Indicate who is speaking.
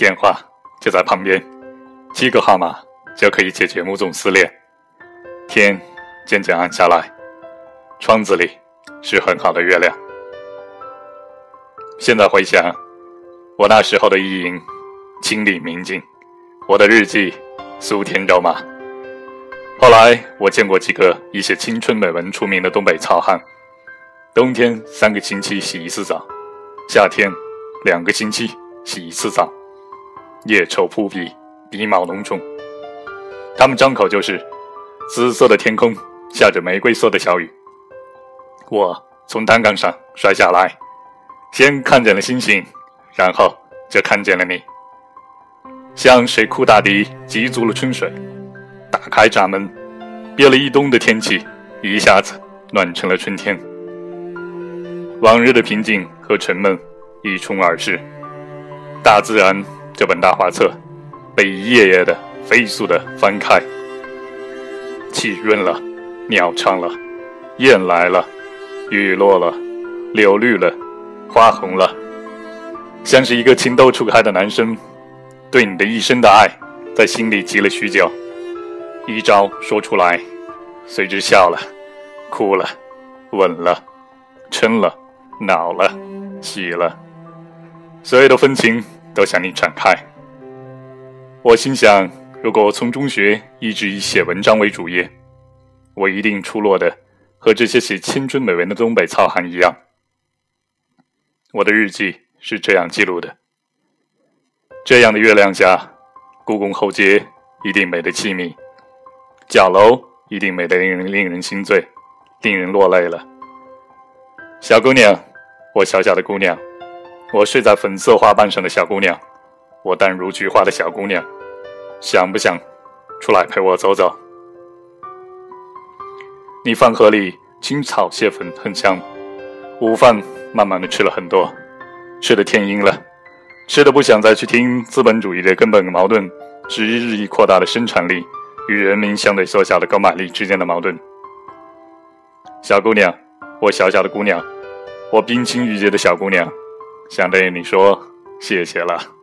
Speaker 1: 电话就在旁边，七个号码就可以解决某种撕裂。天渐渐暗下来，窗子里是很好的月亮。现在回想，我那时候的意淫，清丽明净，我的日记，苏甜肉麻。后来我见过几个以写青春美文出名的东北糙汉，冬天三个星期洗一次澡，夏天两个星期洗一次澡，腋臭扑鼻，鼻毛浓重。他们张口就是“紫色的天空下着玫瑰色的小雨”。我从单杠上摔下来，先看见了星星，然后就看见了你，像水库大堤积足了春水。打开闸门，憋了一冬的天气一下子暖成了春天。往日的平静和沉闷一冲而逝，大自然这本大画册被一页页的飞速的翻开。气润了，鸟唱了，雁来了，雨落了，柳绿了，花红了，像是一个情窦初开的男生，对你的一生的爱，在心里积了许久。一招说出来，随之笑了，哭了，吻了，嗔了，恼了，喜了，所有的风情都向你展开。我心想，如果我从中学一直以写文章为主业，我一定出落的和这些写青春美文的东北糙汉一样。我的日记是这样记录的：这样的月亮下，故宫后街一定美得凄迷。角楼一定美得令人令人心醉，令人落泪了。小姑娘，我小小的姑娘，我睡在粉色花瓣上的小姑娘，我淡如菊花的小姑娘，想不想出来陪我走走？你饭盒里青草蟹粉很香，午饭慢慢的吃了很多，吃的天阴了，吃的不想再去听资本主义的根本矛盾是日益扩大的生产力。与人民相对缩小的购买力之间的矛盾。小姑娘，我小小的姑娘，我冰清玉洁的小姑娘，想对你说谢谢了。